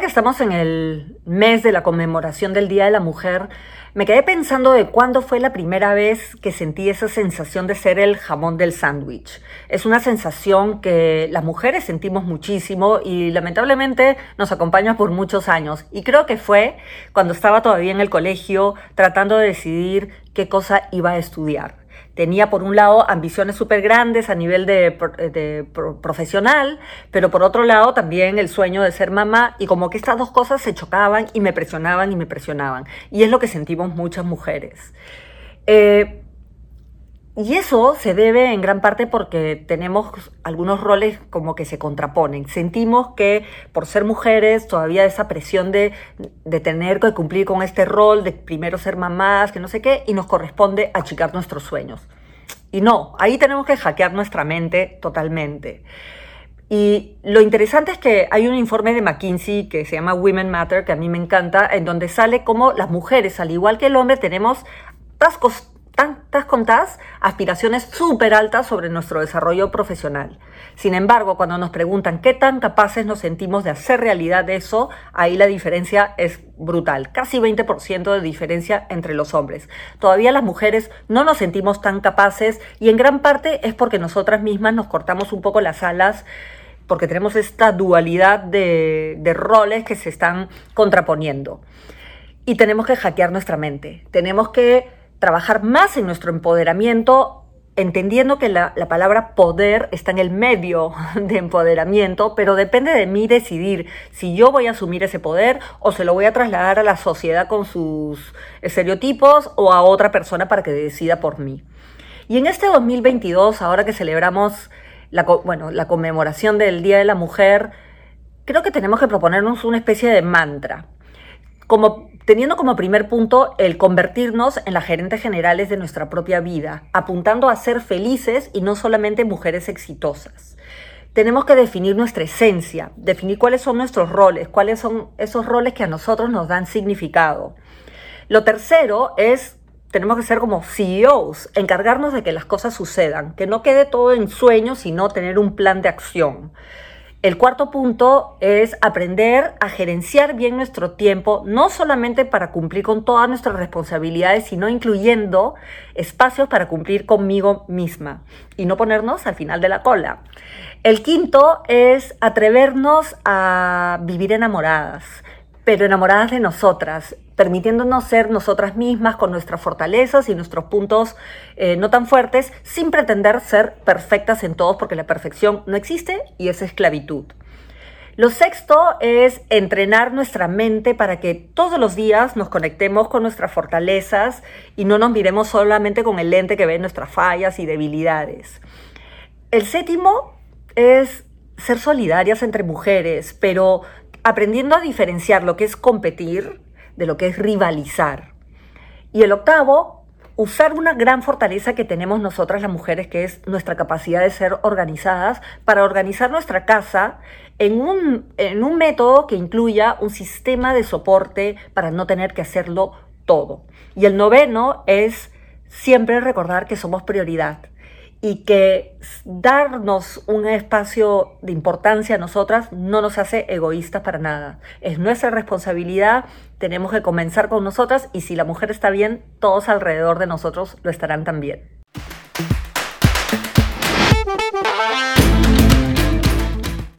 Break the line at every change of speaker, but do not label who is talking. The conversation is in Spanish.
que estamos en el mes de la conmemoración del Día de la Mujer, me quedé pensando de cuándo fue la primera vez que sentí esa sensación de ser el jamón del sándwich. Es una sensación que las mujeres sentimos muchísimo y lamentablemente nos acompaña por muchos años. Y creo que fue cuando estaba todavía en el colegio tratando de decidir qué cosa iba a estudiar tenía por un lado ambiciones súper grandes a nivel de, profesional, pero por otro lado también el sueño de ser mamá y como que estas dos cosas se chocaban y me presionaban y me presionaban. Y es lo que sentimos muchas mujeres. Eh, y eso se debe en gran parte porque tenemos algunos roles como que se contraponen. Sentimos que por ser mujeres todavía esa presión de, de, tener que cumplir con este rol, de primero ser mamás, que no sé qué, y nos corresponde achicar nuestros sueños. Y no, ahí tenemos que hackear nuestra mente totalmente. Y lo interesante es que hay un informe de McKinsey que se llama Women Matter, que a mí me encanta, en donde sale cómo las mujeres, al igual que el hombre, tenemos tascos tantas contadas aspiraciones súper altas sobre nuestro desarrollo profesional. Sin embargo, cuando nos preguntan qué tan capaces nos sentimos de hacer realidad eso, ahí la diferencia es brutal, casi 20% de diferencia entre los hombres. Todavía las mujeres no nos sentimos tan capaces y en gran parte es porque nosotras mismas nos cortamos un poco las alas porque tenemos esta dualidad de, de roles que se están contraponiendo. Y tenemos que hackear nuestra mente, tenemos que trabajar más en nuestro empoderamiento, entendiendo que la, palabra poder está en el medio de empoderamiento, pero depende de mí decidir si yo voy a asumir ese poder o se lo voy a trasladar a la sociedad con sus estereotipos o a otra persona para que decida por mí. Y en este 2022, ahora que celebramos la, bueno, la conmemoración del Día de la Mujer, creo que tenemos que proponernos una especie de mantra como, teniendo como primer punto el convertirnos en las gerentes generales de nuestra propia vida, apuntando a ser felices y no solamente mujeres exitosas. Tenemos que definir nuestra esencia, definir cuáles son nuestros roles, cuáles son esos roles que a nosotros nos dan significado. Lo tercero es tenemos que ser como CEOs, encargarnos de que las cosas sucedan, que no quede todo en sueños, sino tener un plan de acción. El cuarto punto es aprender a gerenciar bien nuestro tiempo, no solamente para cumplir con todas nuestras responsabilidades, sino incluyendo espacios para cumplir conmigo misma y no ponernos al final de la cola. El quinto es atrevernos a vivir enamoradas pero enamoradas de nosotras, permitiéndonos ser nosotras mismas con nuestras fortalezas y nuestros puntos eh, no tan fuertes, sin pretender ser perfectas en todos, porque la perfección no existe y es esclavitud. Lo sexto es entrenar nuestra mente para que todos los días nos conectemos con nuestras fortalezas y no nos miremos solamente con el lente que ve nuestras fallas y debilidades. El séptimo es ser solidarias entre mujeres, pero aprendiendo a diferenciar lo que es competir de lo que es rivalizar. Y el octavo, usar una gran fortaleza que tenemos nosotras las mujeres, que es nuestra capacidad de ser organizadas, para organizar nuestra casa en un, en un método que incluya un sistema de soporte para no tener que hacerlo todo. Y el noveno es siempre recordar que somos prioridad y que darnos un espacio de importancia a nosotras no nos hace egoístas para nada. Es nuestra responsabilidad, tenemos que comenzar con nosotras y si la mujer está bien, todos alrededor de nosotros lo estarán también.